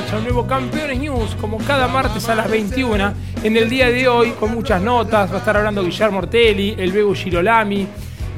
marcha un nuevo Campeones News, como cada martes a las 21. En el día de hoy, con muchas notas, va a estar hablando Guillermo Ortelli, el Begu Girolami,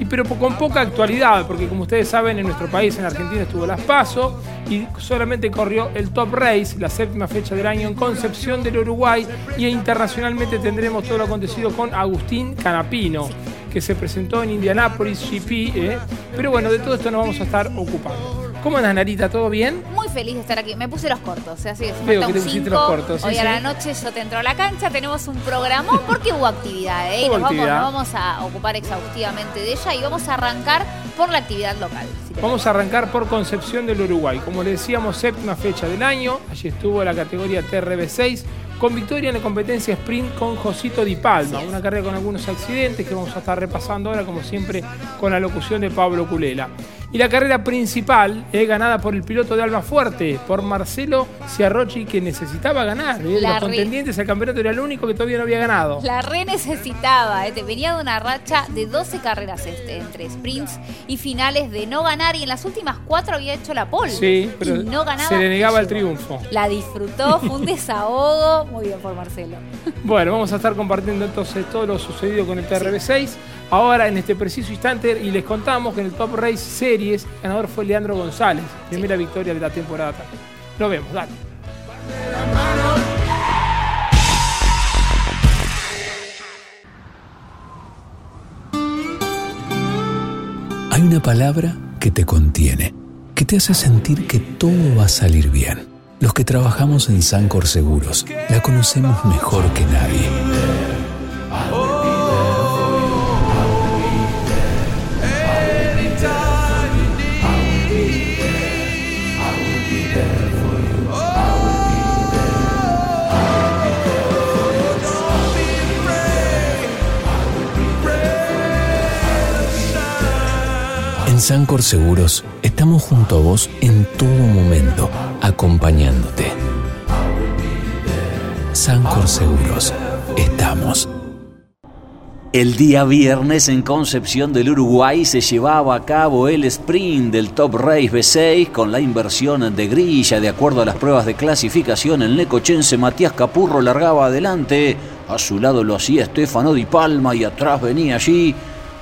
y pero con poca actualidad, porque como ustedes saben, en nuestro país, en Argentina, estuvo las PASO y solamente corrió el Top Race, la séptima fecha del año en Concepción del Uruguay, y internacionalmente tendremos todo lo acontecido con Agustín Canapino que se presentó en Indianapolis GP, ¿eh? pero bueno, de todo esto nos vamos a estar ocupando. ¿Cómo andas, Narita? ¿Todo bien? Muy feliz de estar aquí. Me puse los cortos, así que Veo que te pusiste los cortos. Hoy a la noche yo te entro a la cancha, tenemos un programa porque hubo actividad, ¿eh? nos, Vamos, a ocupar exhaustivamente de ella y vamos a arrancar por la actividad local. vamos a arrancar por Concepción del Uruguay. Como le decíamos, séptima fecha del año. Allí estuvo la categoría TRB6 con victoria en la competencia sprint con Josito Di Palma, una carrera con algunos accidentes que vamos a estar repasando ahora, como siempre, con la locución de Pablo Culela. Y la carrera principal es ganada por el piloto de Alba Fuerte, por Marcelo Ciarrochi, que necesitaba ganar. ¿eh? Los contendientes al campeonato era el único que todavía no había ganado. La re necesitaba, ¿eh? venía de una racha de 12 carreras este, entre sprints y finales de no ganar, y en las últimas cuatro había hecho la pole. Sí, pero no ganaba, se le negaba el triunfo. La disfrutó, fue un desahogo. Muy bien por Marcelo. Bueno, vamos a estar compartiendo entonces todo lo sucedido con el TRB6. Ahora, en este preciso instante, y les contamos que en el Top Race Series, el ganador fue Leandro González, primera victoria de la temporada también. Lo vemos, dale. Hay una palabra que te contiene, que te hace sentir que todo va a salir bien. Los que trabajamos en Sancor Seguros la conocemos mejor que nadie. Sancor Seguros estamos junto a vos en todo momento, acompañándote. Sancor Seguros, estamos. El día viernes en Concepción del Uruguay se llevaba a cabo el sprint del Top Race B6 con la inversión de grilla. De acuerdo a las pruebas de clasificación, el necochense Matías Capurro largaba adelante. A su lado lo hacía Estefano Di Palma y atrás venía allí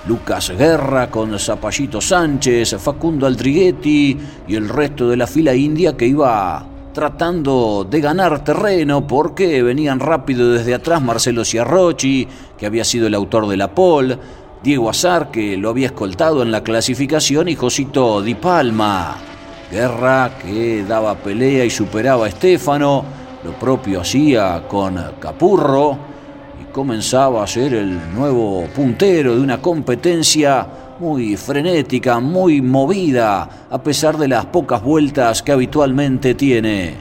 Lucas Guerra con Zapallito Sánchez, Facundo Aldriguetti y el resto de la fila india que iba tratando de ganar terreno porque venían rápido desde atrás Marcelo Ciarrochi, que había sido el autor de la pole, Diego Azar, que lo había escoltado en la clasificación, y Josito Di Palma. Guerra que daba pelea y superaba a Estefano, lo propio hacía con Capurro comenzaba a ser el nuevo puntero de una competencia muy frenética, muy movida, a pesar de las pocas vueltas que habitualmente tiene.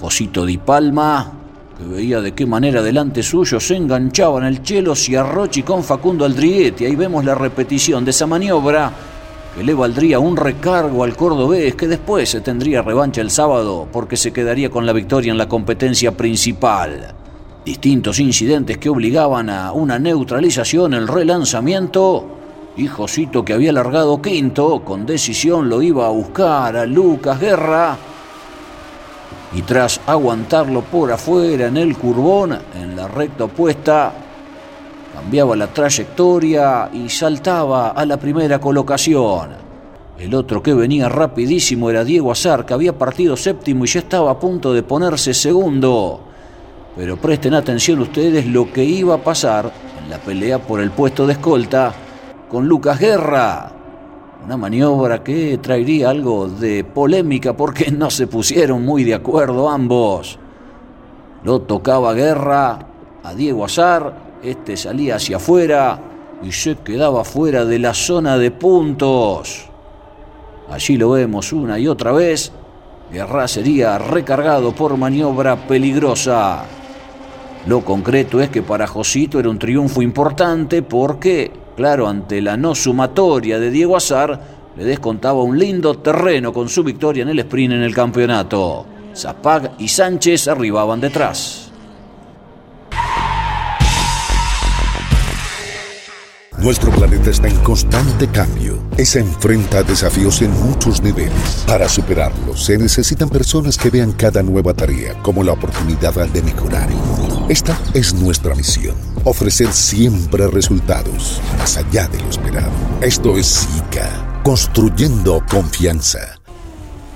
Josito Di Palma, que veía de qué manera delante suyo se enganchaban el Chelo Ciarrochi con Facundo Aldriguetti. Ahí vemos la repetición de esa maniobra que le valdría un recargo al cordobés que después se tendría revancha el sábado porque se quedaría con la victoria en la competencia principal. Distintos incidentes que obligaban a una neutralización, el relanzamiento y Josito que había largado quinto, con decisión lo iba a buscar a Lucas Guerra y tras aguantarlo por afuera en el curbón, en la recta opuesta, cambiaba la trayectoria y saltaba a la primera colocación. El otro que venía rapidísimo era Diego Azar, que había partido séptimo y ya estaba a punto de ponerse segundo. Pero presten atención ustedes lo que iba a pasar en la pelea por el puesto de escolta con Lucas Guerra. Una maniobra que traería algo de polémica porque no se pusieron muy de acuerdo ambos. Lo tocaba Guerra a Diego Azar este salía hacia afuera y se quedaba fuera de la zona de puntos. Allí lo vemos una y otra vez. Guerra sería recargado por maniobra peligrosa. Lo concreto es que para Josito era un triunfo importante porque, claro, ante la no sumatoria de Diego Azar, le descontaba un lindo terreno con su victoria en el sprint en el campeonato. Zapag y Sánchez arribaban detrás. Nuestro planeta está en constante cambio y se enfrenta a desafíos en muchos niveles. Para superarlos se necesitan personas que vean cada nueva tarea como la oportunidad de mejorar el mundo. Esta es nuestra misión, ofrecer siempre resultados más allá de lo esperado. Esto es SICA, construyendo confianza.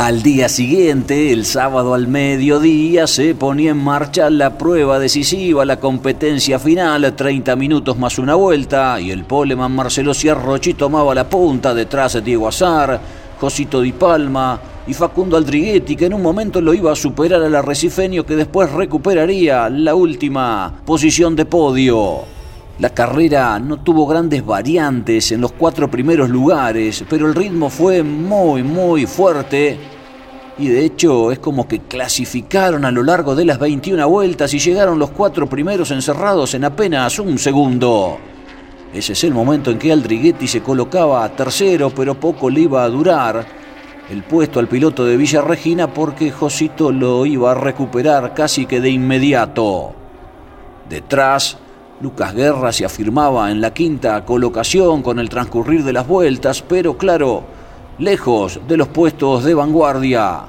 Al día siguiente, el sábado al mediodía, se ponía en marcha la prueba decisiva, la competencia final, 30 minutos más una vuelta, y el poleman Marcelo Ciarrochi tomaba la punta detrás de Diego Azar, Josito Di Palma y Facundo Aldriguetti, que en un momento lo iba a superar al arrecifeño que después recuperaría la última posición de podio. La carrera no tuvo grandes variantes en los cuatro primeros lugares, pero el ritmo fue muy, muy fuerte. Y de hecho es como que clasificaron a lo largo de las 21 vueltas y llegaron los cuatro primeros encerrados en apenas un segundo. Ese es el momento en que Aldriguetti se colocaba a tercero, pero poco le iba a durar el puesto al piloto de Villa Regina porque Josito lo iba a recuperar casi que de inmediato. Detrás, Lucas Guerra se afirmaba en la quinta colocación con el transcurrir de las vueltas, pero claro, lejos de los puestos de vanguardia.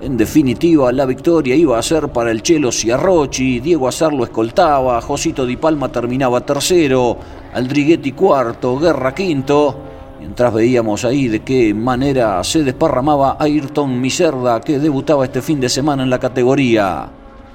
En definitiva, la victoria iba a ser para el Chelo Ciarrochi, Diego Azar lo escoltaba, Josito Di Palma terminaba tercero, Aldriguetti cuarto, Guerra quinto, mientras veíamos ahí de qué manera se desparramaba Ayrton Miserda, que debutaba este fin de semana en la categoría.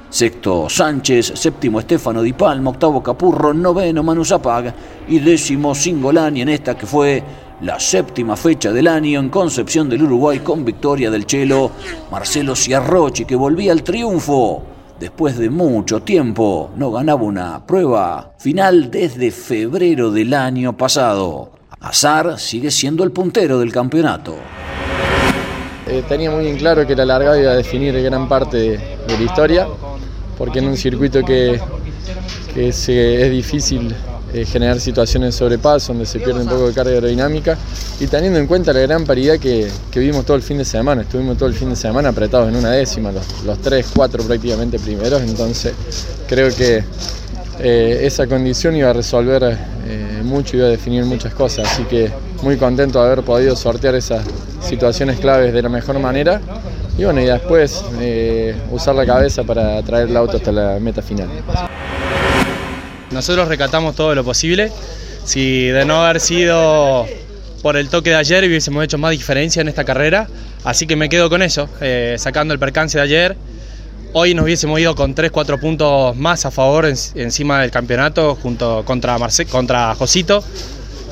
Sexto Sánchez, séptimo Estefano Di Palma, octavo Capurro, noveno Manu Zapag y décimo Singolani en esta que fue la séptima fecha del año en Concepción del Uruguay con victoria del Chelo Marcelo Ciarrochi que volvía al triunfo. Después de mucho tiempo no ganaba una prueba final desde febrero del año pasado. Azar sigue siendo el puntero del campeonato. Eh, tenía muy en claro que la largada iba a definir gran parte de la historia porque en un circuito que, es difícil eh, generar situaciones de sobrepaso, donde se pierde un poco de carga aerodinámica, y teniendo en cuenta la gran paridad que, vimos todo el fin de semana, estuvimos todo el fin de semana apretados en una décima, los, tres, cuatro prácticamente primeros, entonces creo que eh, esa condición iba a resolver eh, mucho, iba a definir muchas cosas, así que muy contento de haber podido sortear esas situaciones claves de la mejor manera y bueno, y después eh, usar la cabeza para traer el auto hasta la meta final. Nosotros recatamos todo lo posible. Si de no haber sido por el toque de ayer hubiésemos hecho más diferencia en esta carrera, así que me quedo con eso, eh, sacando el percance de ayer. Hoy nos hubiésemos ido con 3-4 puntos más a favor encima del campeonato junto contra, Marce, contra Josito.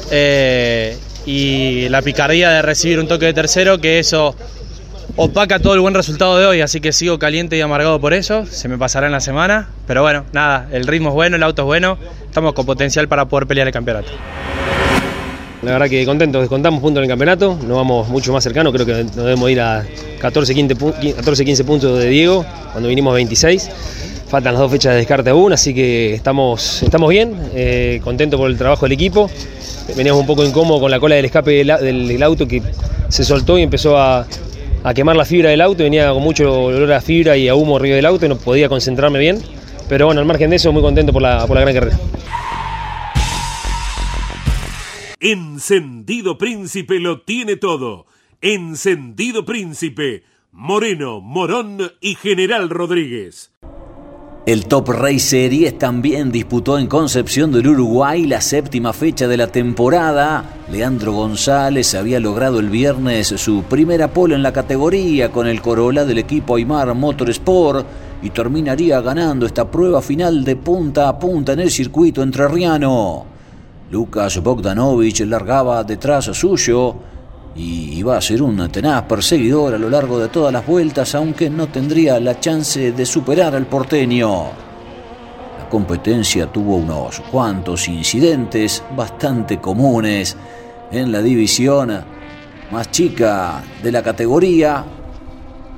Eh, y la picardía de recibir un toque de tercero, que eso opaca todo el buen resultado de hoy, así que sigo caliente y amargado por eso, se me pasará en la semana, pero bueno, nada, el ritmo es bueno, el auto es bueno, estamos con potencial para poder pelear el campeonato. La verdad que contentos, contamos puntos en el campeonato, no vamos mucho más cercano, creo que nos debemos ir a 14-15 puntos de Diego, cuando vinimos a 26. Faltan las dos fechas de descarte aún, así que estamos, estamos bien, eh, contentos por el trabajo del equipo. Veníamos un poco incómodos con la cola del escape del, auto que se soltó y empezó a, quemar la fibra del auto, venía con mucho olor a fibra y a humo arriba del auto y no podía concentrarme bien. Pero bueno, al margen de eso, muy contento por la, por la gran carrera. Encendido Príncipe lo tiene todo. Encendido Príncipe, Moreno, Morón y General Rodríguez. El Top Race Series también disputó en Concepción del Uruguay la séptima fecha de la temporada. Leandro González había logrado el viernes su primera pole en la categoría con el Corolla del equipo Aymar Motorsport y terminaría ganando esta prueba final de punta a punta en el circuito entrerriano. Lucas Bogdanovich largaba detrás suyo y iba a ser un tenaz perseguidor a lo largo de todas las vueltas, aunque no tendría la chance de superar al porteño. La competencia tuvo unos cuantos incidentes bastante comunes en la división más chica de la categoría.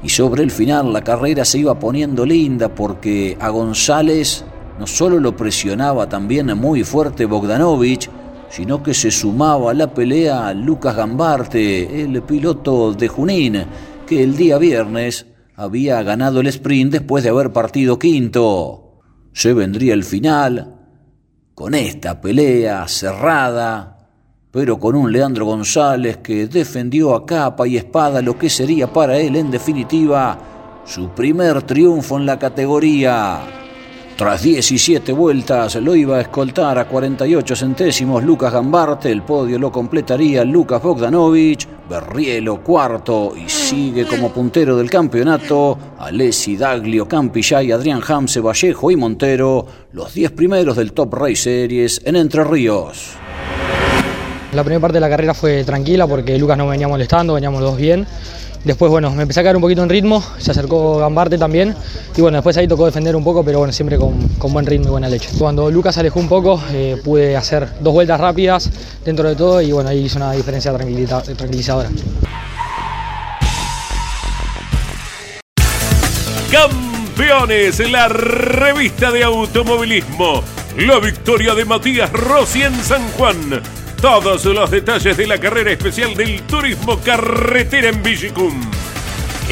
Y sobre el final la carrera se iba poniendo linda porque a González no solo lo presionaba también muy fuerte Bogdanovich, sino que se sumaba a la pelea Lucas Gambarte, el piloto de Junín, que el día viernes había ganado el sprint después de haber partido quinto. Se vendría el final con esta pelea cerrada, pero con un Leandro González que defendió a capa y espada lo que sería para él en definitiva su primer triunfo en la categoría. Tras 17 vueltas lo iba a escoltar a 48 centésimos Lucas Gambarte, el podio lo completaría Lucas Bogdanovich, Berrielo cuarto y sigue como puntero del campeonato Alessi Daglio, Campillay, Adrián Hamse, Vallejo y Montero, los 10 primeros del Top Race Series en Entre Ríos. La primera parte de la carrera fue tranquila porque Lucas no venía molestando, veníamos dos bien. Después, bueno, me empecé a caer un poquito en ritmo, se acercó Gambarte también. Y bueno, después ahí tocó defender un poco, pero bueno, siempre con, buen ritmo y buena leche. Cuando Lucas alejó un poco, eh, pude hacer dos vueltas rápidas dentro de todo y bueno, ahí hizo una diferencia tranquilizadora. Campeones, la revista de automovilismo. La victoria de Matías Rossi en San Juan todos los detalles de la carrera especial del turismo carretera en Vigicum.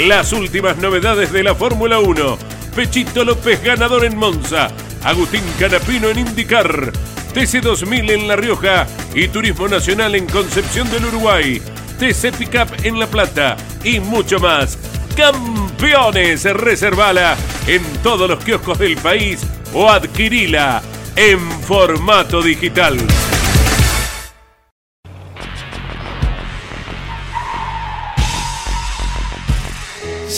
Las últimas novedades de la Fórmula 1. Pechito López ganador en Monza. Agustín Canapino en IndyCar. TC2000 en La Rioja y Turismo Nacional en Concepción del Uruguay. TC Pickup en La Plata y mucho más. Campeones, reservala en todos los kioscos del país o adquirila en formato digital.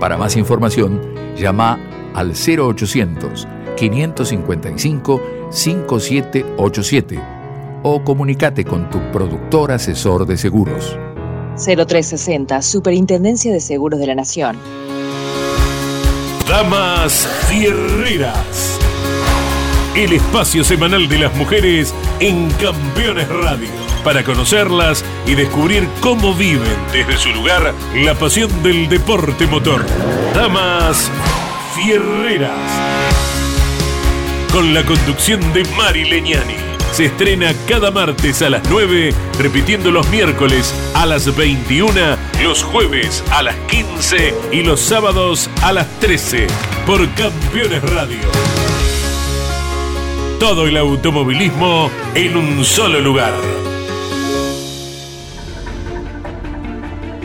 Para más información, llama al 0800 555 5787 o comunícate con tu productor asesor de seguros. 0360, Superintendencia de Seguros de la Nación. Damas Fierreras. El espacio semanal de las mujeres en Campeones Radio para conocerlas y descubrir cómo viven desde su lugar la pasión del deporte motor. Damas Fierreras. Con la conducción de Mari Leñani. Se estrena cada martes a las 9, repitiendo los miércoles a las 21, los jueves a las 15 y los sábados a las 13 por Campeones Radio. Todo el automovilismo en un solo lugar.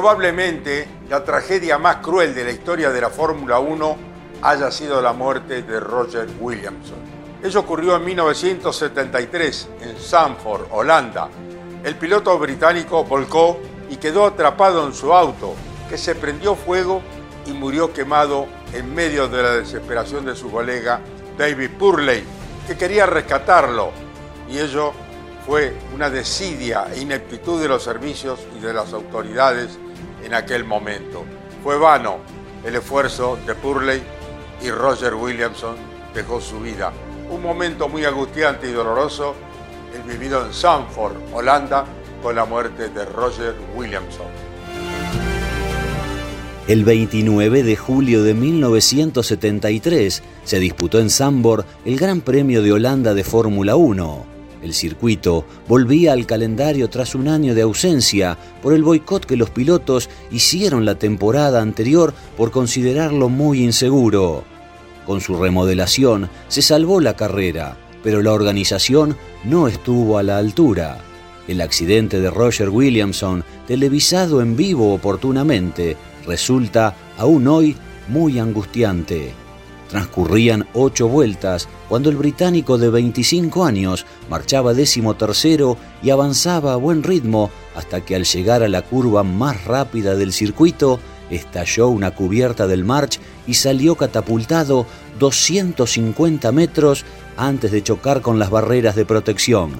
Probablemente la tragedia más cruel de la historia de la Fórmula 1 haya sido la muerte de Roger Williamson. Eso ocurrió en 1973 en Zandvoort, Holanda. El piloto británico volcó y quedó atrapado en su auto, que se prendió fuego y murió quemado en medio de la desesperación de su colega David Purley, que quería rescatarlo. Y ello fue una desidia e ineptitud de los servicios y de las autoridades en aquel momento. Fue vano el esfuerzo de Purley y Roger Williamson dejó su vida. Un momento muy angustiante y doloroso, el vivido en Sanford, Holanda, con la muerte de Roger Williamson. El 29 de julio de 1973 se disputó en Zandvoort el Gran Premio de Holanda de Fórmula 1. El circuito volvía al calendario tras un año de ausencia por el boicot que los pilotos hicieron la temporada anterior por considerarlo muy inseguro. Con su remodelación se salvó la carrera, pero la organización no estuvo a la altura. El accidente de Roger Williamson, televisado en vivo oportunamente, resulta aún hoy muy angustiante. Transcurrían ocho vueltas cuando el británico de 25 años marchaba décimo tercero y avanzaba a buen ritmo hasta que al llegar a la curva más rápida del circuito estalló una cubierta del March y salió catapultado 250 metros antes de chocar con las barreras de protección.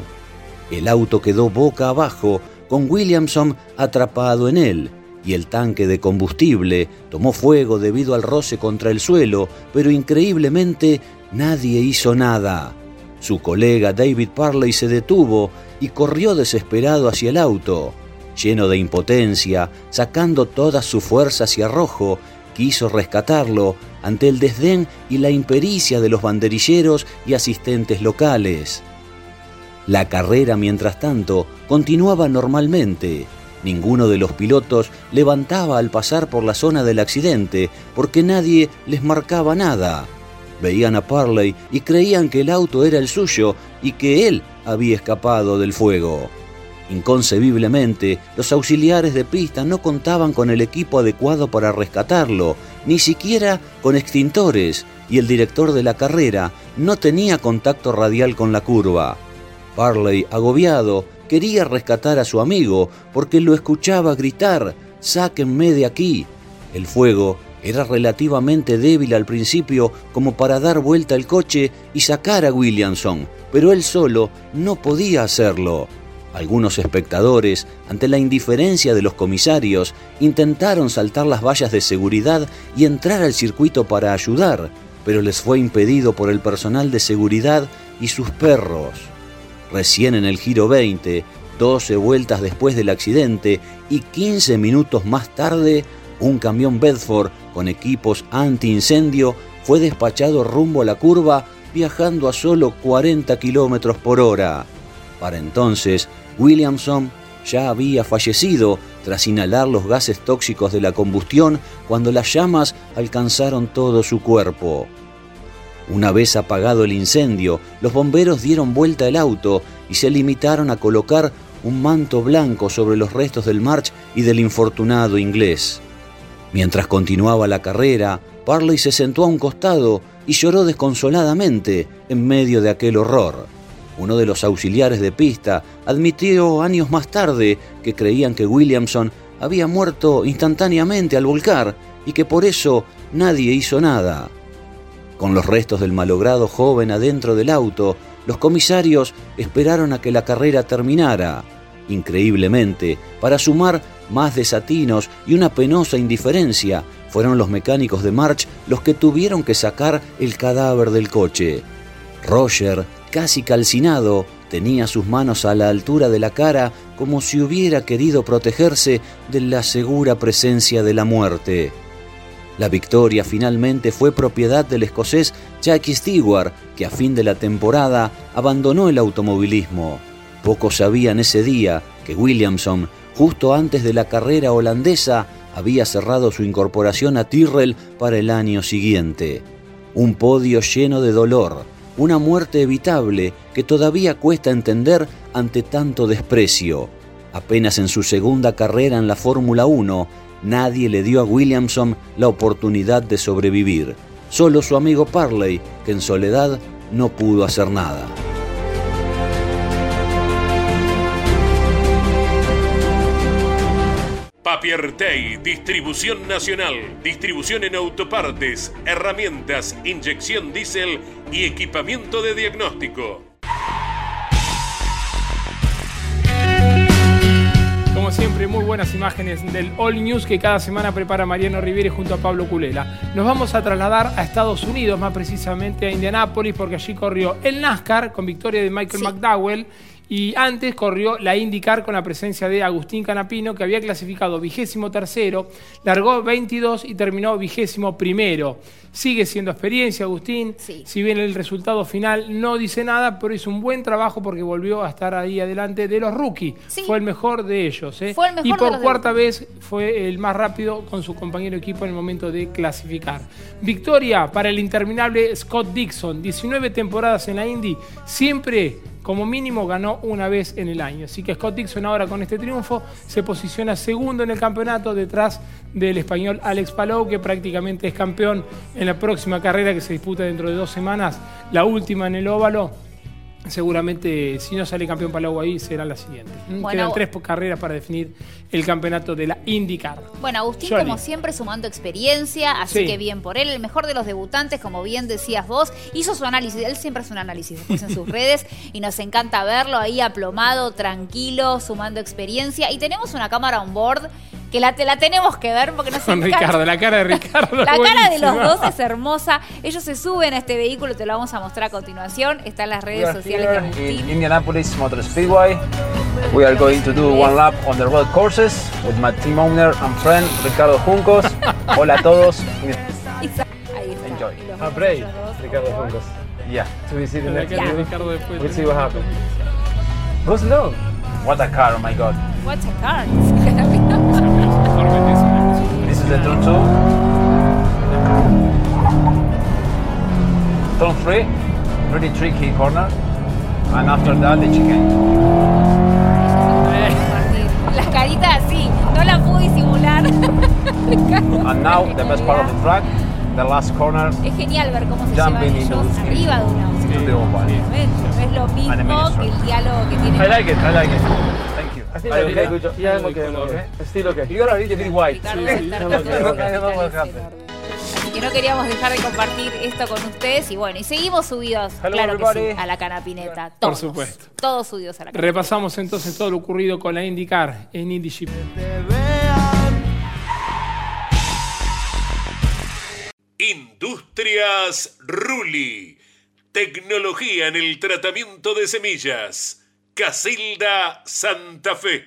El auto quedó boca abajo con Williamson atrapado en él y el tanque de combustible tomó fuego debido al roce contra el suelo, pero increíblemente nadie hizo nada. Su colega David Parley se detuvo y corrió desesperado hacia el auto. Lleno de impotencia, sacando todas sus fuerzas y arrojo, quiso rescatarlo ante el desdén y la impericia de los banderilleros y asistentes locales. La carrera, mientras tanto, continuaba normalmente. Ninguno de los pilotos levantaba al pasar por la zona del accidente porque nadie les marcaba nada. Veían a Parley y creían que el auto era el suyo y que él había escapado del fuego. Inconcebiblemente, los auxiliares de pista no contaban con el equipo adecuado para rescatarlo, ni siquiera con extintores, y el director de la carrera no tenía contacto radial con la curva. Parley, agobiado, quería rescatar a su amigo porque lo escuchaba gritar, sáquenme de aquí. El fuego era relativamente débil al principio como para dar vuelta el coche y sacar a Williamson, pero él solo no podía hacerlo. Algunos espectadores, ante la indiferencia de los comisarios, intentaron saltar las vallas de seguridad y entrar al circuito para ayudar, pero les fue impedido por el personal de seguridad y sus perros. Recién en el giro 20, 12 vueltas después del accidente y 15 minutos más tarde, un camión Bedford con equipos antiincendio fue despachado rumbo a la curva viajando a solo 40 kilómetros por hora. Para entonces, Williamson ya había fallecido tras inhalar los gases tóxicos de la combustión cuando las llamas alcanzaron todo su cuerpo. Una vez apagado el incendio, los bomberos dieron vuelta al auto y se limitaron a colocar un manto blanco sobre los restos del March y del infortunado inglés. Mientras continuaba la carrera, Parley se sentó a un costado y lloró desconsoladamente en medio de aquel horror. Uno de los auxiliares de pista admitió años más tarde que creían que Williamson había muerto instantáneamente al volcar y que por eso nadie hizo nada. Con los restos del malogrado joven adentro del auto, los comisarios esperaron a que la carrera terminara. Increíblemente, para sumar más desatinos y una penosa indiferencia, fueron los mecánicos de March los que tuvieron que sacar el cadáver del coche. Roger, casi calcinado, tenía sus manos a la altura de la cara como si hubiera querido protegerse de la segura presencia de la muerte. La victoria finalmente fue propiedad del escocés Jackie Stewart, que a fin de la temporada abandonó el automovilismo. Pocos sabían ese día que Williamson, justo antes de la carrera holandesa, había cerrado su incorporación a Tyrrell para el año siguiente. Un podio lleno de dolor, una muerte evitable que todavía cuesta entender ante tanto desprecio. Apenas en su segunda carrera en la Fórmula 1, nadie le dio a Williamson la oportunidad de sobrevivir. Solo su amigo Parley, que en soledad no pudo hacer nada. Papiertei, distribución nacional, distribución en autopartes, herramientas, inyección diésel y equipamiento de diagnóstico. Buenas imágenes del All News que cada semana prepara Mariano Riviere junto a Pablo Culela. Nos vamos a trasladar a Estados Unidos, más precisamente a Indianápolis, porque allí corrió el NASCAR con victoria de Michael McDowell y antes corrió la IndyCar con la presencia de Agustín Canapino, que había clasificado vigésimo tercero, largó 22 y terminó vigésimo primero. Sigue siendo experiencia, Agustín. Si bien el resultado final no dice nada, pero hizo un buen trabajo porque volvió a estar ahí adelante de los rookies. Fue el mejor de ellos. ¿eh? y por cuarta vez fue el más rápido con su compañero equipo en el momento de clasificar. Victoria para el interminable Scott Dixon. 19 temporadas en la Indy. Siempre como mínimo ganó una vez en el año. Así que Scott Dixon ahora con este triunfo se posiciona segundo en el campeonato detrás del español Alex Palou, que prácticamente es campeón en la próxima carrera que se disputa dentro de dos semanas, la última en el óvalo seguramente si no sale campeón Palau ahí será la siguiente. Mm, quedan tres carreras para definir el campeonato de la IndyCar. Bueno, Agustín como siempre sumando experiencia, así que bien por él, el mejor de los debutantes, como bien decías vos, hizo su análisis, él siempre hace un análisis después en sus redes y nos encanta verlo ahí aplomado, tranquilo, sumando experiencia y tenemos una cámara on board que la, la tenemos que ver porque nos Con Ricardo, la cara de Ricardo. la cara de los dos es hermosa. Ellos se suben a este vehículo, te lo vamos a mostrar a continuación. Está en las redes sociales de Agustín. In Indianapolis Motor Speedway. We are going to do one lap on the road courses with my team owner and friend Ricardo Juncos. Hola a todos. Enjoy. Ah, Brave, Ricardo Juncos. Yeah. To be sitting next to you. We'll see what happens. Go slow. What a car, oh my god. What a car. This is the turn two. Turn three, Pretty tricky corner. And after that, the chicken. Las caritas así, no la pude disimular. And now, the best part of the track, the last corner. Es genial ver cómo se llevan ellos arriba de una Into the oval. No es lo mismo que el diálogo que tiene. I like it, I like it. Thank you. I think Are you okay? Good job. Yeah, I'm okay. I'm okay. Still okay. You bit white. Ricardo what de happened. Así que no queríamos dejar de compartir esto con ustedes y bueno, y seguimos subidos, Hello, claro que sí, a la canapineta. Por supuesto. Todos subidos a la canapineta. Repasamos entonces todo lo ocurrido con la IndyCar en IndyShip. Industrias Ruli. Tecnología en el tratamiento de semillas. Casilda Santa Fe.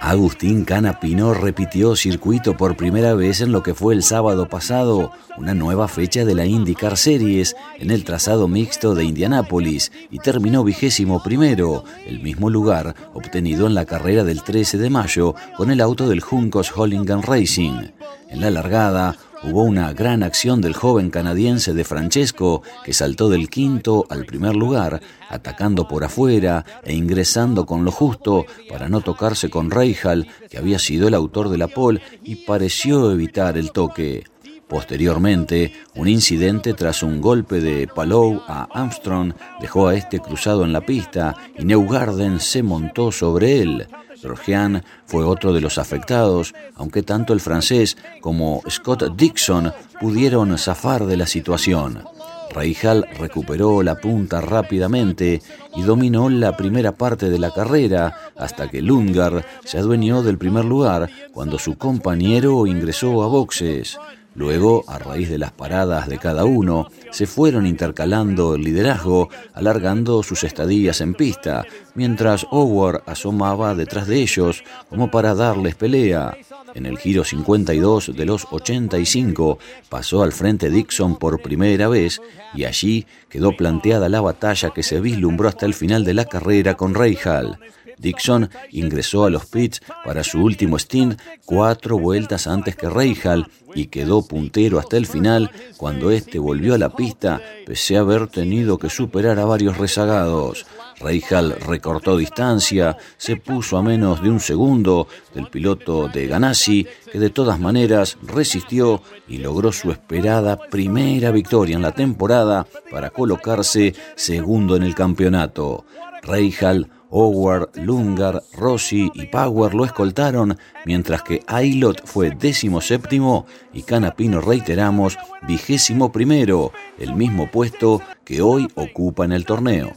Agustín Canapino repitió circuito por primera vez en lo que fue el sábado pasado, una nueva fecha de la IndyCar Series en el trazado mixto de Indianápolis y terminó vigésimo primero, el mismo lugar obtenido en la carrera del 13 de mayo con el auto del Juncos Hollingham Racing. En la largada, hubo una gran acción del joven canadiense de Francesco, que saltó del quinto al primer lugar, atacando por afuera e ingresando con lo justo para no tocarse con Reijal, que había sido el autor de la pole y pareció evitar el toque. Posteriormente, un incidente tras un golpe de Palou a Armstrong dejó a este cruzado en la pista y Neugarden se montó sobre él. Grosjean fue otro de los afectados, aunque tanto el francés como Scott Dixon pudieron zafar de la situación. Reijal recuperó la punta rápidamente y dominó la primera parte de la carrera hasta que Lungar se adueñó del primer lugar cuando su compañero ingresó a boxes. Luego, a raíz de las paradas de cada uno, se fueron intercalando el liderazgo, alargando sus estadías en pista, mientras Howard asomaba detrás de ellos como para darles pelea. En el giro 52 de los 85 pasó al frente Dixon por primera vez y allí quedó planteada la batalla que se vislumbró hasta el final de la carrera con Hall. Dixon ingresó a los pits para su último stint cuatro vueltas antes que Reijal y quedó puntero hasta el final cuando este volvió a la pista pese a haber tenido que superar a varios rezagados. Reijal recortó distancia, se puso a menos de un segundo del piloto de Ganassi, que de todas maneras resistió y logró su esperada primera victoria en la temporada para colocarse segundo en el campeonato. Reijal Howard, Lungar, Rossi y Power lo escoltaron, mientras que Ailot fue décimo séptimo y Canapino, reiteramos, vigésimo primero, el mismo puesto que hoy ocupa en el torneo.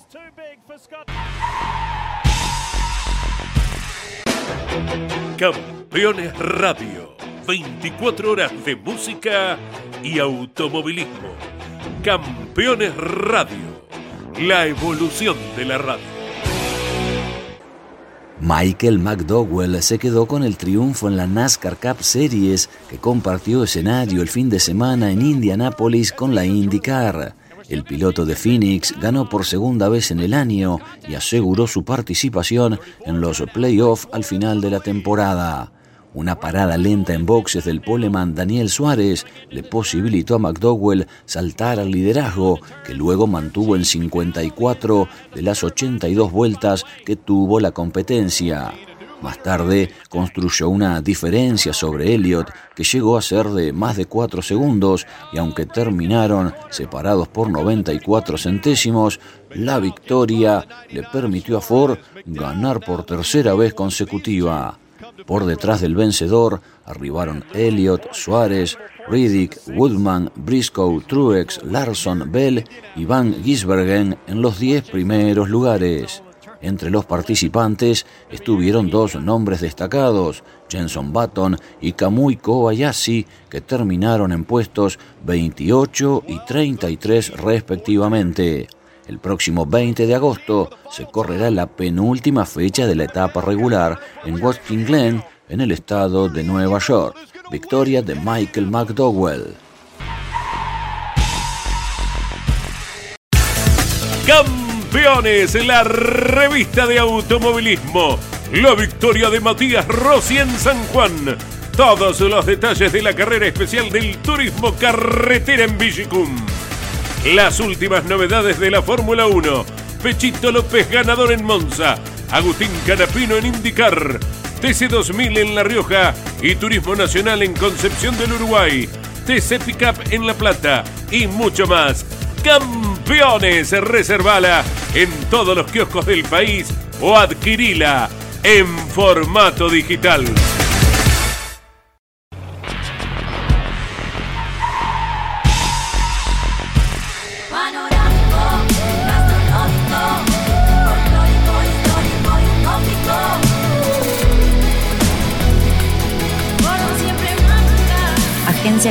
Campeones Radio, 24 horas de música y automovilismo. Campeones Radio, la evolución de la radio. Michael McDowell se quedó con el triunfo en la NASCAR Cup Series que compartió escenario el fin de semana en Indianápolis con la IndyCar. El piloto de Phoenix ganó por segunda vez en el año y aseguró su participación en los playoffs al final de la temporada. Una parada lenta en boxes del poleman Daniel Suárez le posibilitó a McDowell saltar al liderazgo, que luego mantuvo en 54 de las 82 vueltas que tuvo la competencia. Más tarde construyó una diferencia sobre Elliott que llegó a ser de más de 4 segundos y aunque terminaron separados por 94 centésimos, la victoria le permitió a Ford ganar por tercera vez consecutiva. Por detrás del vencedor arribaron Elliott, Suárez, Riddick, Woodman, Briscoe, Truex, Larson, Bell y Van Gisbergen en los diez primeros lugares. Entre los participantes estuvieron dos nombres destacados, Jenson Button y Kamui Kobayashi, que terminaron en puestos 28 y 33 respectivamente. El próximo 20 de agosto se correrá la penúltima fecha de la etapa regular en Watkins Glen, en el estado de Nueva York. Victoria de Michael McDowell. Campeones, la revista de automovilismo. La victoria de Matías Rossi en San Juan. Todos los detalles de la carrera especial del turismo carretera en Vigicum. Las últimas novedades de la Fórmula 1. Pechito López ganador en Monza. Agustín Canapino en IndyCar. TC2000 en La Rioja y Turismo Nacional en Concepción del Uruguay. TC Pickup en La Plata y mucho más. Campeones, reservala en todos los kioscos del país o adquirila en formato digital.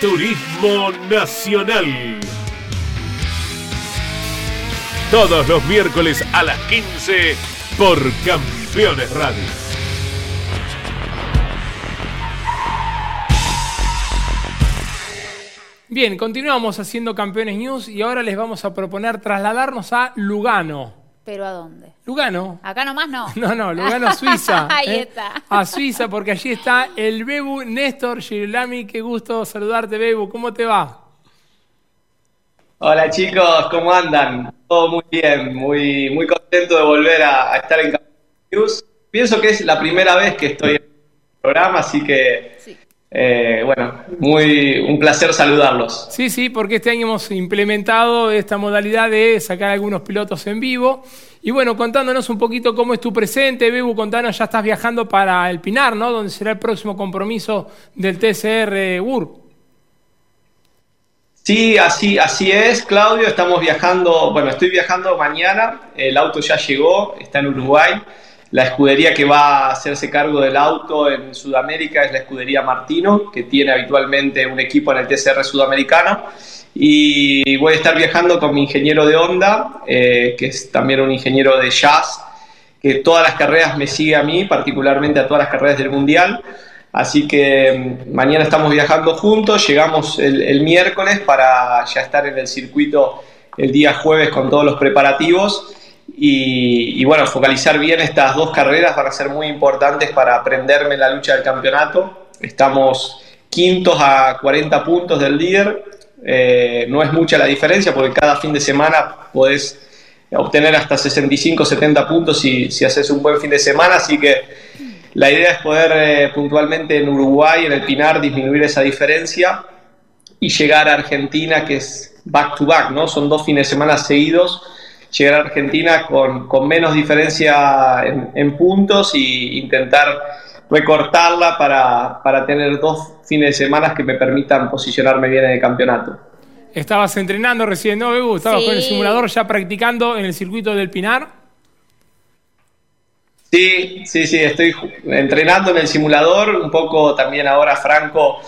Turismo Nacional. Todos los miércoles a las 15 por Campeones Radio. Bien, continuamos haciendo Campeones News y ahora les vamos a proponer trasladarnos a Lugano. ¿Pero a dónde? Lugano. Acá nomás no. No, no, Lugano, Suiza. Ahí ¿eh? está. A Suiza, porque allí está el Bebu Néstor Girolami. Qué gusto saludarte, Bebu. ¿Cómo te va? Hola chicos, ¿cómo andan? Todo muy bien, muy, muy contento de volver a, a estar en News. Pienso que es la primera vez que estoy en el programa, así que eh, bueno, muy un placer saludarlos. Sí, sí, porque este año hemos implementado esta modalidad de sacar algunos pilotos en vivo. Y bueno, contándonos un poquito cómo es tu presente, Bebu, contanos, ya estás viajando para el Pinar, ¿no? Donde será el próximo compromiso del TCR UR. Sí, así, así es, Claudio. Estamos viajando, bueno, estoy viajando mañana. El auto ya llegó, está en Uruguay. La escudería que va a hacerse cargo del auto en Sudamérica es la escudería Martino, que tiene habitualmente un equipo en el TCR sudamericano. Y voy a estar viajando con mi ingeniero de Honda, eh, que es también un ingeniero de jazz, que todas las carreras me sigue a mí, particularmente a todas las carreras del Mundial. Así que mm, mañana estamos viajando juntos, llegamos el, el miércoles para ya estar en el circuito el día jueves con todos los preparativos y, y, bueno, focalizar bien estas dos carreras van a ser muy importantes para aprenderme en la lucha del campeonato. Estamos quintos a 40 puntos del líder, eh, no es mucha la diferencia porque cada fin de semana podés obtener hasta 65, 70 puntos si, si haces un buen fin de semana, así que la idea es poder eh, puntualmente en Uruguay, en el Pinar, disminuir esa diferencia y llegar a Argentina, que es back to back, ¿no? Son dos fines de semana seguidos llegar a Argentina con, con menos diferencia en, en, puntos e intentar recortarla para, para, tener dos fines de semana que me permitan posicionarme bien en el campeonato. Estabas entrenando recién, ¿no, Bebu? Estabas sí. con el simulador ya practicando en el circuito del Pinar. Sí, sí, sí, estoy entrenando en el simulador, un poco también ahora Franco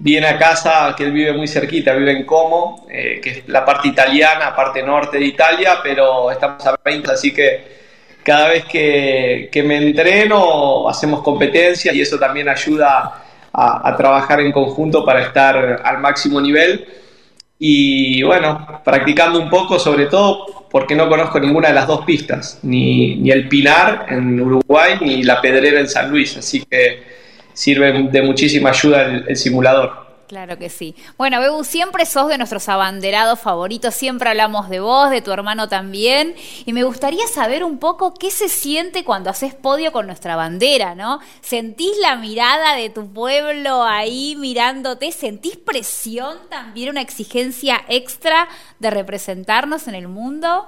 viene a casa, que él vive muy cerquita, vive en Como, eh, que es la parte italiana, parte norte de Italia, pero estamos a 20, así que cada vez que, que me entreno hacemos competencias y eso también ayuda a, a, trabajar en conjunto para estar al máximo nivel. Y bueno, practicando un poco, sobre todo porque no conozco ninguna de las dos pistas, ni, ni el Pinar en Uruguay, ni la Pedrera en San Luis, así que sirve de muchísima ayuda el, el, simulador. Claro que sí. Bueno, Bebu, siempre sos de nuestros abanderados favoritos, siempre hablamos de vos, de tu hermano también, y me gustaría saber un poco qué se siente cuando haces podio con nuestra bandera, ¿no? ¿Sentís la mirada de tu pueblo ahí mirándote? ¿Sentís presión también, una exigencia extra de representarnos en el mundo?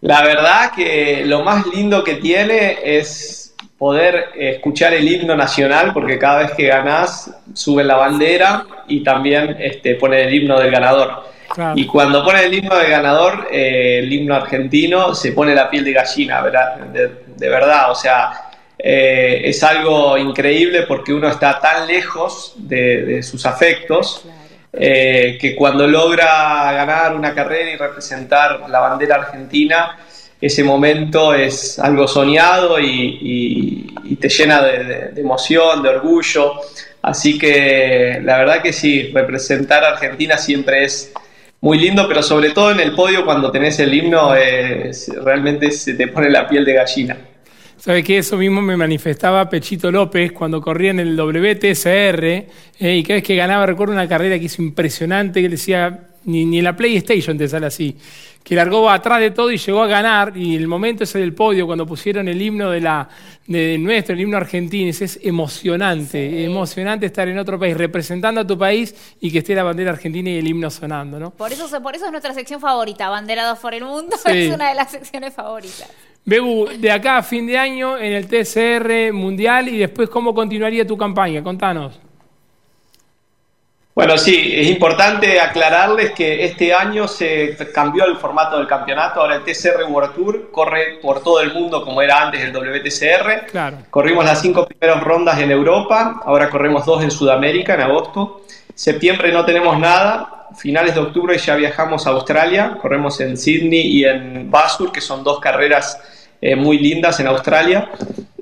La verdad que lo más lindo que tiene es poder escuchar el himno nacional, porque cada vez que ganás sube la bandera y también este, pone el himno del ganador. Claro. Y cuando pone el himno del ganador, eh, el himno argentino, se pone la piel de gallina, ¿verdad? De, de verdad, o sea, eh, es algo increíble porque uno está tan lejos de, de sus afectos. Claro. Eh, que cuando logra ganar una carrera y representar la bandera argentina, ese momento es algo soñado y, te llena de, emoción, de orgullo. Así que la verdad que sí, representar a Argentina siempre es muy lindo, pero sobre todo en el podio cuando tenés el himno es, realmente se te pone la piel de gallina. ¿Sabe que Eso mismo me manifestaba Pechito López cuando corría en el WTSR eh, y cada vez que ganaba, recuerdo una carrera que hizo impresionante, que decía, ni, ni la PlayStation te sale así que largó atrás de todo y llegó a ganar. Y el momento ese del podio, cuando pusieron el himno de, la, de nuestro, el himno argentino, es emocionante, sí. emocionante estar en otro país, representando a tu país y que esté la bandera argentina y el himno sonando, ¿no? Por eso, por eso es nuestra sección favorita, Banderados por el Mundo, sí. es una de las secciones favoritas. Bebu, de acá a fin de año en el TCR Mundial y después, ¿cómo continuaría tu campaña? Contanos. Bueno, sí, es importante aclararles que este año se cambió el formato del campeonato. Ahora el TCR World Tour corre por todo el mundo como era antes el WTCR. Claro. Corrimos las cinco primeras rondas en Europa, ahora corremos dos en Sudamérica en agosto. Septiembre no tenemos nada. Finales de octubre ya viajamos a Australia, corremos en Sydney y en Basur, que son dos carreras eh, muy lindas en Australia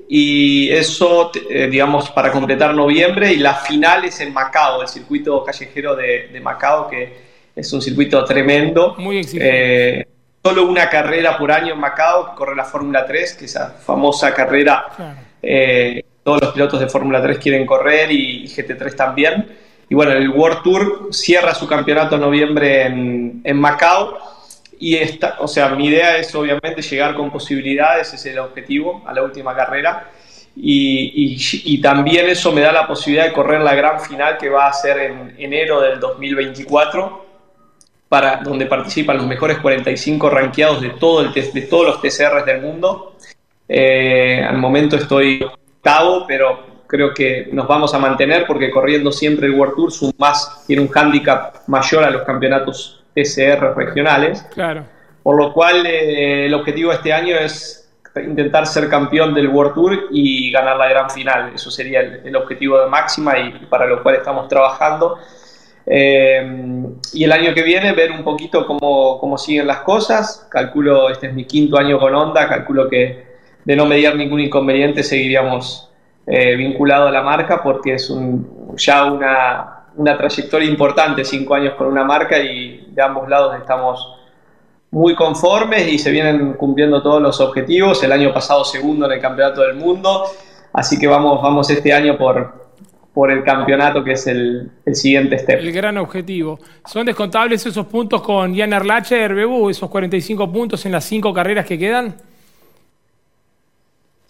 y eso, eh, digamos, para completar noviembre y la final es en Macao, el circuito callejero de, de Macao, que es un circuito tremendo. Muy exigente. Eh, solo una carrera por año en Macao, que corre la Fórmula 3, que es esa famosa carrera, claro. eh, todos los pilotos de Fórmula 3 quieren correr y, y GT3 también. y bueno, el World Tour cierra su campeonato en noviembre en, en Macao. Y esta, o sea, mi idea es obviamente llegar con posibilidades, ese es el objetivo, a la última carrera. Y, y- también eso me da la posibilidad de correr la gran final que va a ser en enero del 2024, para, donde participan los mejores 45 rankeados de, todo el, de todos los TCRs del mundo. Eh, al momento estoy octavo, pero creo que nos vamos a mantener porque corriendo siempre el World Tour más, tiene un hándicap mayor a los campeonatos TCR regionales. Claro. Por lo cual, eh, el objetivo de este año es intentar ser campeón del World Tour y ganar la gran final. Eso sería el, el objetivo de máxima y para lo cual estamos trabajando. Eh, y el año que viene ver un poquito cómo, cómo siguen las cosas. Calculo, este es mi quinto año con Honda, calculo que de no mediar ningún inconveniente seguiríamos eh, vinculados a la marca porque es un, ya una, una trayectoria importante, cinco años con una marca y de ambos lados estamos muy conformes y se vienen cumpliendo todos los objetivos. El año pasado segundo en el Campeonato del Mundo, así que vamos, vamos este año por, por el campeonato que es el, el siguiente step. El gran objetivo. ¿Son descontables esos puntos con Jan Erlacher, Bebu, esos 45 puntos en las cinco carreras que quedan?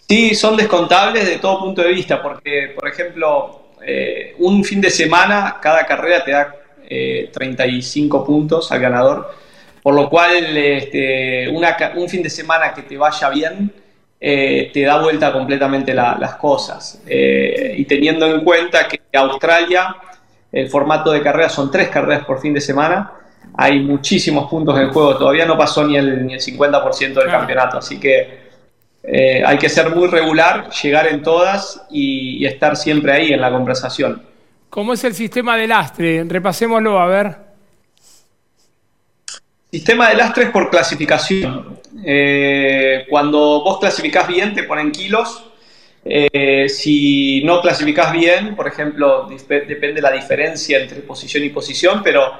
Sí, son descontables de todo punto de vista, porque, por ejemplo, eh, un fin de semana, cada carrera te da eh, 35 puntos al ganador, por lo cual este, una un fin de semana que te vaya bien eh, te da vuelta completamente la- las cosas. Eh, y teniendo en cuenta que Australia, el formato de carrera son tres carreras por fin de semana, hay muchísimos puntos en juego, todavía no pasó ni el, ni el 50% del Claro. campeonato, así que... Eh, hay que ser muy regular, llegar en todas y, y estar siempre ahí en la conversación. ¿Cómo es el sistema de lastre? Repasémoslo, a ver. Sistema de lastres por clasificación. Eh, cuando vos clasificás bien, te ponen kilos. Eh, si no clasificás bien, por ejemplo, depende la diferencia entre posición y posición, pero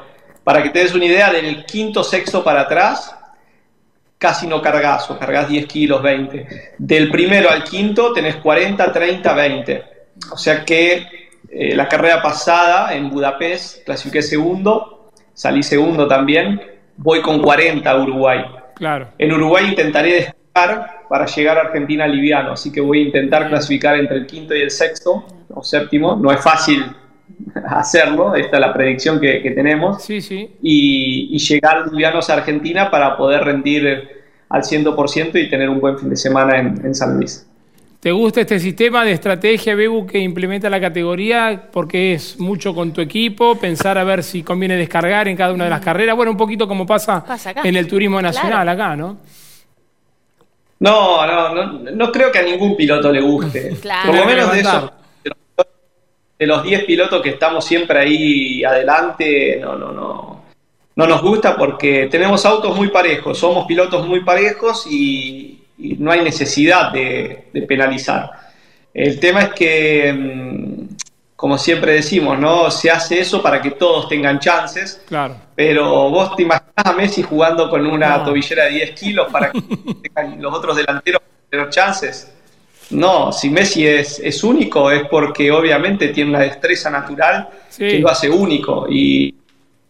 para que te des una idea, del quinto sexto para atrás, casi no cargas, o cargas 10 kilos, 20. Del primero al quinto tenés 40, 30, 20. O sea que eh, la carrera pasada en Budapest clasifiqué segundo, salí segundo también, voy con 40 a Uruguay. Claro. En Uruguay intentaré despegar para llegar a Argentina liviano, así que voy a intentar clasificar entre el quinto y el sexto o séptimo. No es fácil hacerlo, esta es la predicción que, que tenemos. Sí, sí. Y, y llegar livianos a Argentina para poder rendir al 100% y tener un buen fin de semana en, en San Luis. ¿Te gusta este sistema de estrategia, Bebu, que implementa la categoría? Porque es mucho con tu equipo, pensar a ver si conviene descargar en cada una de las carreras. Bueno, un poquito como pasa, en el turismo nacional Claro. acá, ¿no? No, no, no, no creo que a ningún piloto le guste. Claro. Por lo menos de esos de los 10 pilotos que estamos siempre ahí adelante, no, no, no. No nos gusta porque tenemos autos muy parejos, somos pilotos muy parejos y, y no hay necesidad de, de penalizar. El tema es que, mm, como siempre decimos, ¿no? Se hace eso para que todos tengan chances, Claro. pero vos te imaginas a Messi jugando con una No. tobillera de 10 kilos para que tengan los otros delanteros tener chances. No, si Messi es, es único es porque obviamente tiene una destreza natural Sí. que lo hace único. Y,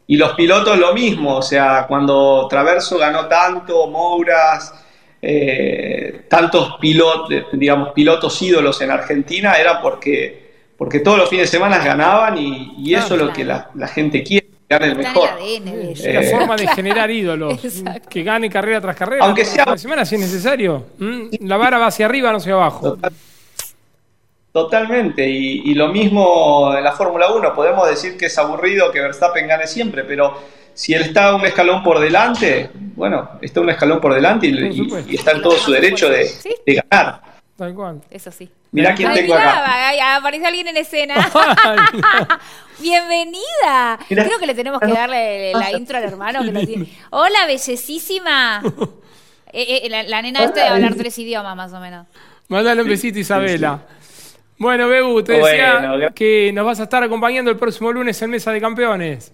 y los pilotos lo mismo, o sea, cuando Traverso ganó tanto, Mouras, eh, tantos pilotos, digamos, pilotos ídolos en Argentina, era porque, porque todos los fines de semana ganaban y, y eso es lo que la, la gente quiere, que gane el mejor. Es la Eh, forma de Claro. generar ídolos. Exacto. Que gane carrera tras carrera. Aunque sea- Una semana si es necesario. ¿Mm? La vara va hacia arriba, no hacia abajo. Totalmente, y, y lo mismo en la Fórmula 1, podemos decir que es aburrido que Verstappen gane siempre, pero si él está un escalón por delante, bueno, está un escalón por delante y, Por y- está en todo su derecho de, Sí. de ganar. Tal cual. Eso sí. Mirá quién tengo acá. ay, apareció alguien en escena. Bienvenida. Mirá. Creo que le tenemos que darle la intro al hermano que lo tiene. Hola, bellísima. Eh, eh, la, la nena esta de hablar tres idiomas más o menos. Mándale un besito, Isabela. Bueno, Bebu, te decía que nos vas a estar acompañando el próximo lunes en Mesa de Campeones.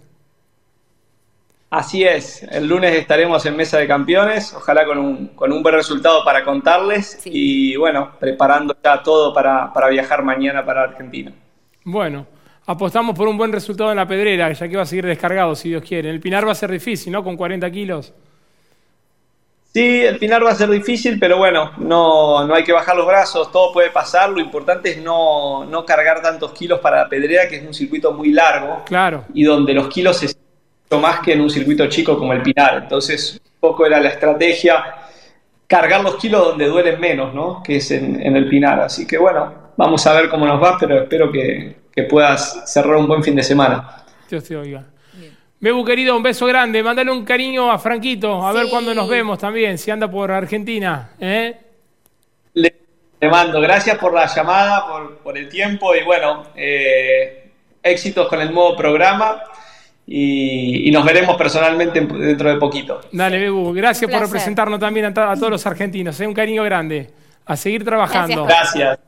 Así es, el lunes estaremos en Mesa de Campeones, ojalá con un, con un buen resultado para contarles Sí. y bueno, preparando ya todo para, para viajar mañana para Argentina. Bueno, Apostamos por un buen resultado en la pedrera, ya que va a seguir descargado, si Dios quiere. El Pinar va a ser difícil, ¿no? Con 40 kilos. Sí, el Pinar va a ser difícil, pero bueno, no, no hay que bajar los brazos, todo puede pasar. Lo importante es no, no cargar tantos kilos para la pedrera, que es un circuito muy largo. Claro. Y donde los kilos se mucho más que en un circuito chico como el Pinar. Entonces, un poco era la estrategia cargar los kilos donde duelen menos, ¿no? Que es en, en el Pinar. Así que bueno, vamos a ver cómo nos va, pero espero que, que puedas cerrar un buen fin de semana. Dios te oiga. Bebu, querido, un beso grande. Mándale un cariño a Franquito. A ver cuándo nos vemos también, si anda por Argentina. ¿eh? Le, le mando. Gracias por la llamada, por, por el tiempo y bueno, eh, éxitos con el nuevo programa. Y, y nos veremos personalmente dentro de poquito. Dale, Bebu. Gracias por representarnos también a, to- a todos los argentinos. ¿eh? Un cariño grande. A seguir trabajando. Gracias.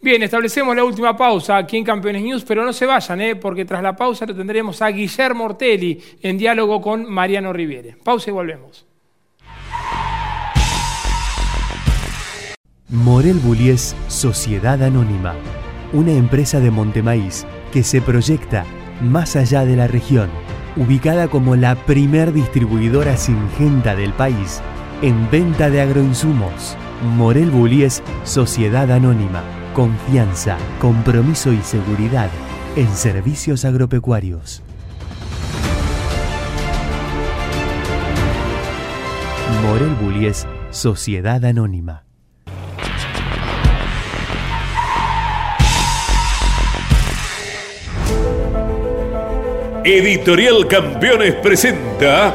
Bien, establecemos la última pausa aquí en Campeones News, pero no se vayan, ¿eh? porque tras la pausa lo tendremos a Guillermo Ortelli en diálogo con Mariano Riviere. Pausa y volvemos. Morel Bullies Sociedad Anónima, una empresa de Montemaíz que se proyecta más allá de la región, ubicada como la primer distribuidora singenta del país en venta de agroinsumos. Morel Bullies Sociedad Anónima, confianza, compromiso y seguridad en servicios agropecuarios. Morel Bullies Sociedad Anónima. Editorial Campeones presenta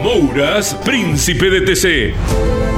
Mouras, Príncipe de TC.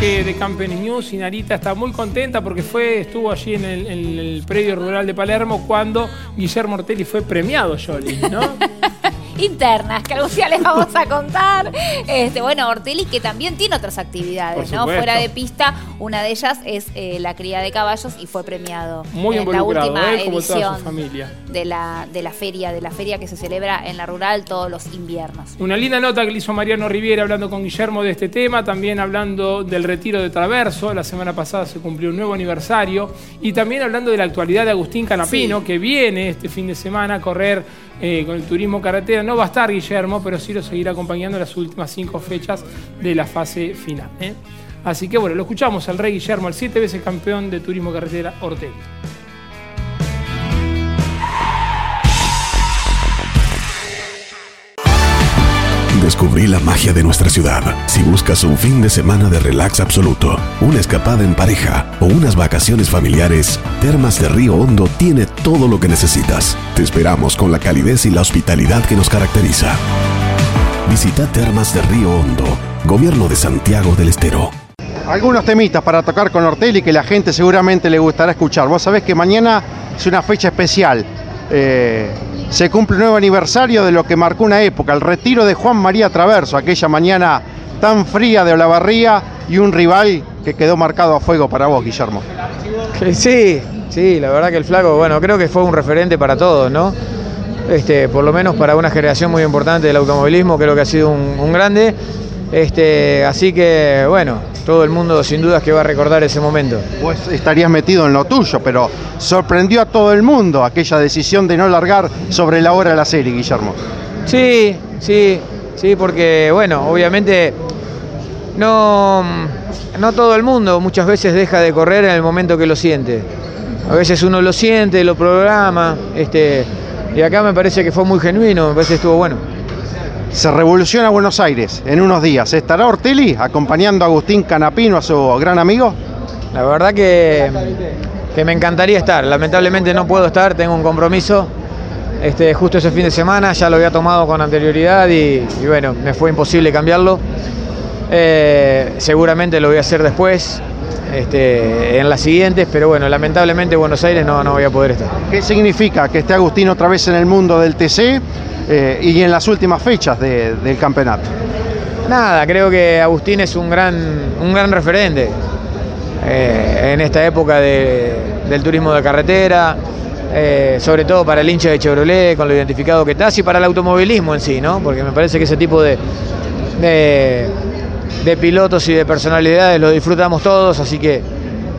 De Campeones News y Narita está muy contenta porque fue, estuvo allí en el, predio rural de Palermo cuando Guillermo Ortelli fue premiado, Jolly, ¿no? internas, que algún día les vamos a contar. Este, bueno, Ortelli que también tiene otras actividades, ¿no? Fuera de pista, una de ellas es eh, la cría de caballos y fue premiado Muy en la última ¿eh? como toda su familia. de la, de la feria, de la feria que se celebra en la rural todos los inviernos. Una linda nota que le hizo Mariano Riviera hablando con Guillermo de este tema, también hablando del retiro de Traverso, la semana pasada se cumplió un nuevo aniversario, y también hablando de la actualidad de Agustín Canapino, que viene este fin de semana a correr eh, con el turismo carretera. No va a estar Guillermo, pero sí lo seguirá acompañando en las últimas cinco fechas de la fase final. ¿eh? Así que bueno, lo escuchamos al rey Guillermo, el siete veces campeón de turismo carretera Ortelli. Descubrí la magia de nuestra ciudad. Si buscas un fin de semana de relax absoluto, una escapada en pareja o unas vacaciones familiares, Termas de Río Hondo tiene todo lo que necesitas. Te esperamos con la calidez y la hospitalidad que nos caracteriza. Visita Termas de Río Hondo, Gobierno de Santiago del Estero. algunos temitas para tocar con Ortelli que la gente seguramente le gustará escuchar. Vos sabés que mañana es una fecha especial. Eh, se cumple un nuevo aniversario de lo que marcó una época, el retiro de Juan María Traverso, aquella mañana tan fría de Olavarría y un rival que quedó marcado a fuego para vos, Guillermo. Que Sí, sí, la verdad que el flaco, bueno, creo que fue un referente para todos, ¿no? Este, por lo menos para una generación muy importante del automovilismo, creo que ha sido un, un grande. Este, así que, bueno, todo el mundo sin dudas que va a recordar ese momento. Vos estarías metido en lo tuyo, pero sorprendió a todo el mundo aquella decisión de no largar sobre la hora de la serie, Guillermo. Sí, sí, sí, porque, bueno, obviamente no, no todo el mundo muchas veces deja de correr en el momento que lo siente. A veces uno lo siente, lo programa, este, y acá me parece que fue muy genuino, me parece que estuvo bueno. Se revoluciona Buenos Aires en unos días. ¿Estará Ortelli acompañando a Agustín Canapino, a su gran amigo? La verdad que, que me encantaría estar. Lamentablemente no puedo estar, tengo un compromiso. Este, justo ese fin de semana ya lo había tomado con anterioridad y, y bueno, me fue imposible cambiarlo. Eh, seguramente lo voy a hacer después, este, en las siguientes, pero bueno, lamentablemente Buenos Aires no, no voy a poder estar. ¿Qué significa que esté Agustín otra vez en el mundo del TC eh, y en las últimas fechas de- del campeonato? Nada, creo que Agustín es un gran, un gran referente eh, en esta época de- del turismo de carretera, eh, sobre todo para el hincha de Chevrolet, con lo identificado que estás, y para el automovilismo en sí, ¿no? Porque me parece que ese tipo de, de pilotos y de personalidades lo disfrutamos todos, así que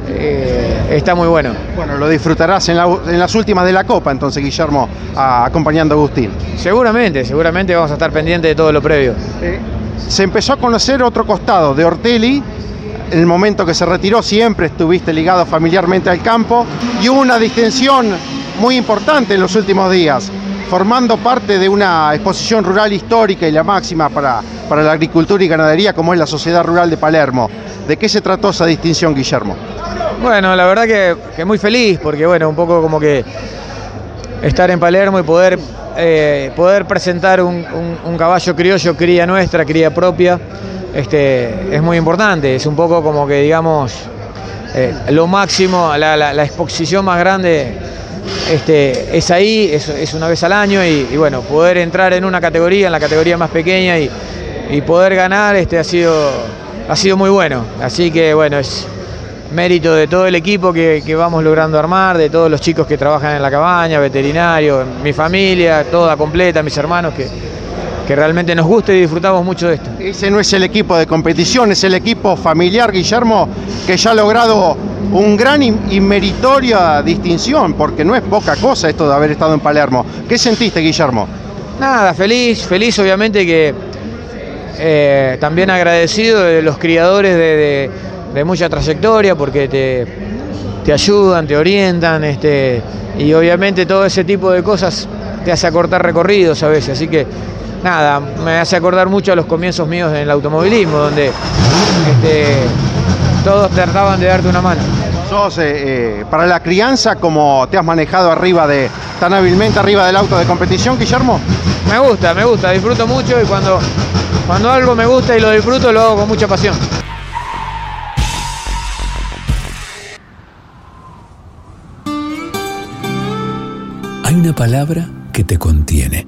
eh, está muy bueno. Bueno, lo disfrutarás en, la- en las últimas de la Copa, entonces, Guillermo, a- acompañando a Agustín. Seguramente, seguramente vamos a estar pendientes de todo lo previo. Se empezó a conocer otro costado de Ortelli. En el momento que se retiró siempre estuviste ligado familiarmente al campo y hubo una distensión muy importante en los últimos días, formando parte de una exposición rural histórica y la máxima para, para la agricultura y ganadería como es la Sociedad Rural de Palermo. ¿De qué se trató esa distinción, Guillermo? Bueno, la verdad que, que muy feliz, porque bueno, un poco como que estar en Palermo y poder, eh, poder presentar un, un- caballo criollo, cría nuestra, cría propia, este, es muy importante. Es un poco como que, digamos, eh, lo máximo, la exposición más grande este, es ahí, es, una vez al año y, bueno, poder entrar en una categoría, en la categoría más pequeña y, poder ganar este, ha, sido, ha sido muy bueno. Así que bueno, es mérito de todo el equipo que, que vamos logrando armar, de todos los chicos que trabajan en la cabaña, veterinarios, mi familia, toda completa, mis hermanos, que, que realmente nos gusta y disfrutamos mucho de esto. Ese no es el equipo de competición, es el equipo familiar, Guillermo, que ya ha logrado un gran y meritoria distinción, porque no es poca cosa esto de haber estado en Palermo. ¿Qué sentiste, Guillermo? Nada, feliz, feliz obviamente que eh, también agradecido de los criadores de, de- de mucha trayectoria porque te, te ayudan, te orientan, este, y obviamente todo ese tipo de cosas te hace acortar recorridos a veces, así que nada, me hace acordar mucho a los comienzos míos en el automovilismo, donde este, todos trataban de darte una mano. Sos eh, eh, para la crianza, como te has manejado arriba de, tan hábilmente arriba del auto de competición, Guillermo. Me gusta, me gusta, disfruto mucho y cuando, cuando algo me gusta y lo disfruto lo hago con mucha pasión. Hay una palabra que te contiene,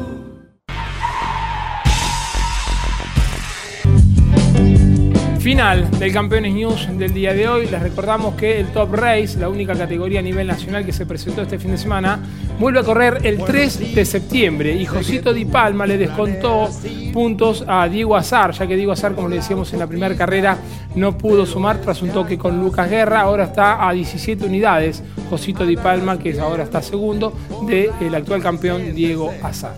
Final del Campeones News del día de hoy. Les recordamos que el Top Race, la única categoría a nivel nacional que se presentó este fin de semana, vuelve a correr el 3 de septiembre y Josito Di Palma le descontó puntos a Diego Azar, ya que Diego Azar, como le decíamos en la primera carrera, no pudo sumar tras un toque con Lucas Guerra. Ahora está a 17 unidades. Josito Di Palma, que ahora está segundo, del actual campeón Diego Azar.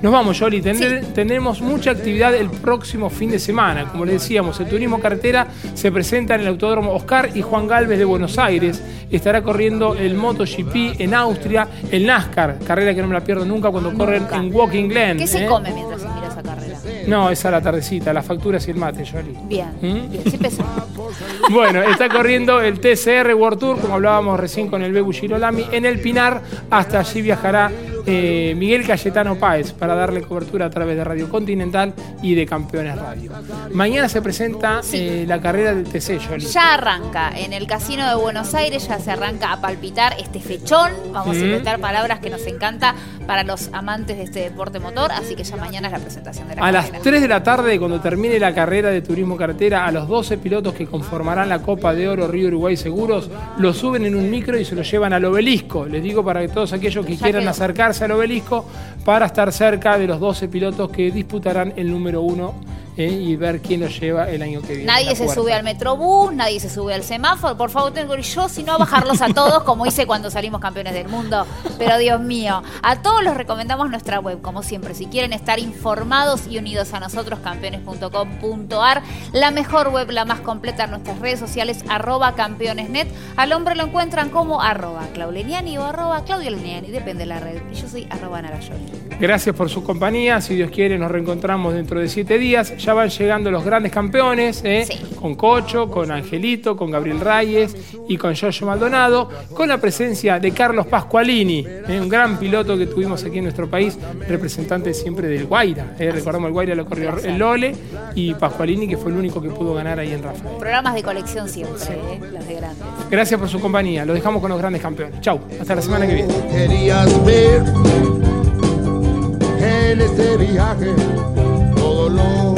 Nos vamos, Yoli. Tenemos mucha actividad el próximo fin de semana. Como les decíamos, el turismo carretera se presenta en el Autódromo Oscar y Juan Galvez de Buenos Aires. Estará corriendo el MotoGP en Austria, el NASCAR, carrera que no me la pierdo nunca cuando corren en Walking Glen. ¿Qué se ¿eh? come mientras se mira esa carrera? No, es a la tardecita, las facturas y el mate, Yoli. Bien, ¿Mm? bien, Bueno, está corriendo el TCR World Tour, como hablábamos recién con el Bebu Girolami, en el Pinar. Hasta allí viajará eh, Miguel Cayetano Páez para darle cobertura a través de Radio Continental y de Campeones Radio. Mañana se presenta eh, la carrera del TC. Ya arranca en el Casino de Buenos Aires, ya se arranca a palpitar este fechón. Vamos a inventar palabras que nos encanta para los amantes de este deporte motor, así que ya mañana es la presentación de la A las carrera. 3 de la tarde, cuando termine la carrera de turismo carretera, a los 12 pilotos que conformarán la Copa de Oro Río Uruguay Seguros, los suben en un micro y se los llevan al obelisco. Les digo para que todos aquellos que Ya quieran quedó. acercarse al obelisco para estar cerca de los 12 pilotos que disputarán el número uno eh, y ver quién los lleva el año que viene. Nadie se puerta. sube al metrobús, nadie se sube al semáforo. Por favor, tengo yo, si no, bajarlos a todos, como hice cuando salimos campeones del mundo. Pero Dios mío, a todos los recomendamos nuestra web, como siempre. Si quieren estar informados y unidos a nosotros, campeones.com.ar, la mejor web, la más completa nuestras redes sociales, arroba campeonesnet. Al hombre lo encuentran como arroba clauleniani o arroba Claudio Leniani, depende de la red. Y yo soy arroba narayoli. Gracias por su compañía. Si Dios quiere, nos reencontramos dentro de siete días. Ya van llegando los grandes campeones, ¿eh? con Cocho, con Angelito, con Gabriel Reyes y con Giorgio Maldonado, con la presencia de Carlos Pascualini, ¿eh? un gran piloto que tuvimos aquí en nuestro país, representante siempre del Guaira. ¿eh? Recordamos el Guaira lo corrió el Lole y Pascualini, que fue el único que pudo ganar ahí en Rafael. Programas de colección siempre, ¿eh? los de grandes. Gracias por su compañía. Lo dejamos con los grandes campeones. Chau. Hasta la semana que viene. querías ver en este viaje todo lo